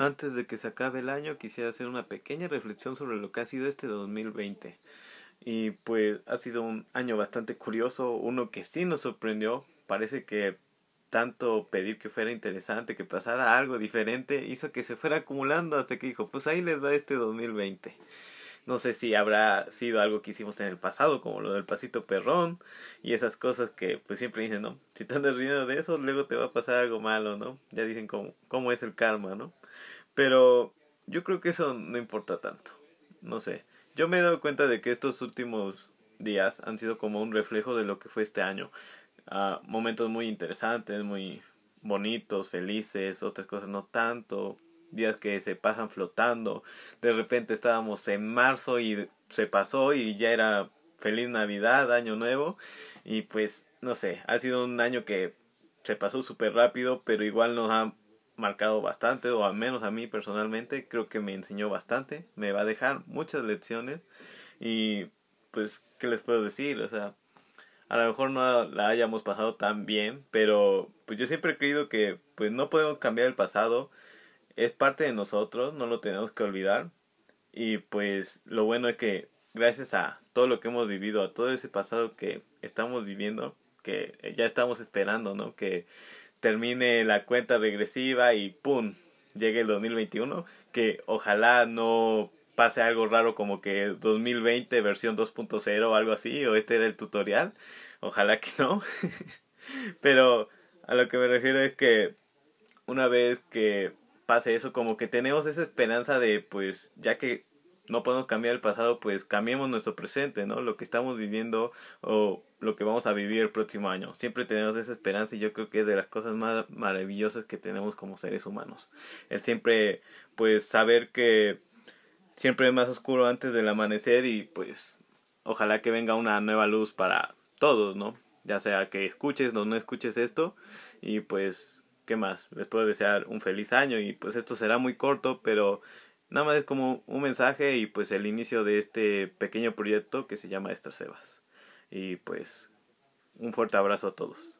Antes de que se acabe el año, quisiera hacer una pequeña reflexión sobre lo que ha sido este 2020. Y pues ha sido un año bastante curioso, uno que sí nos sorprendió. Parece que tanto pedir que fuera interesante, que pasara algo diferente, hizo que se fuera acumulando hasta que dijo, pues ahí les va este 2020. No sé si habrá sido algo que hicimos en el pasado, como lo del pasito perrón y esas cosas que pues siempre dicen, ¿no? Si te andas riendo de eso, luego te va a pasar algo malo, ¿no? Ya dicen cómo, cómo es el karma, ¿no? Pero yo creo que eso no importa tanto. No sé. Yo me he dado cuenta de que estos últimos días han sido como un reflejo de lo que fue este año. Uh, momentos muy interesantes, muy bonitos, felices, otras cosas no tanto. Días que se pasan flotando. De repente estábamos en marzo y se pasó y ya era feliz Navidad, año nuevo. Y pues, no sé, ha sido un año que se pasó súper rápido, pero igual nos ha marcado bastante, o al menos a mí personalmente, creo que me enseñó bastante, me va a dejar muchas lecciones y pues, ¿qué les puedo decir? O sea, a lo mejor no la hayamos pasado tan bien, pero pues yo siempre he creído que pues no podemos cambiar el pasado, es parte de nosotros, no lo tenemos que olvidar y pues lo bueno es que gracias a todo lo que hemos vivido, a todo ese pasado que estamos viviendo, que ya estamos esperando, ¿no? Que termine la cuenta regresiva y ¡pum! llegue el 2021, que ojalá no pase algo raro como que 2020 versión 2.0 o algo así, o este era el tutorial, ojalá que no. Pero a lo que me refiero es que una vez que pase eso, como que tenemos esa esperanza de, pues, ya que no podemos cambiar el pasado, pues cambiemos nuestro presente, ¿no? Lo que estamos viviendo o lo que vamos a vivir el próximo año. Siempre tenemos esa esperanza y yo creo que es de las cosas más maravillosas que tenemos como seres humanos. Es siempre, pues, saber que siempre es más oscuro antes del amanecer y pues ojalá que venga una nueva luz para todos, ¿no? Ya sea que escuches o no escuches esto y pues, ¿qué más? Les puedo desear un feliz año y pues esto será muy corto, pero Nada más es como un mensaje y pues el inicio de este pequeño proyecto que se llama Esther Sebas. Y pues un fuerte abrazo a todos.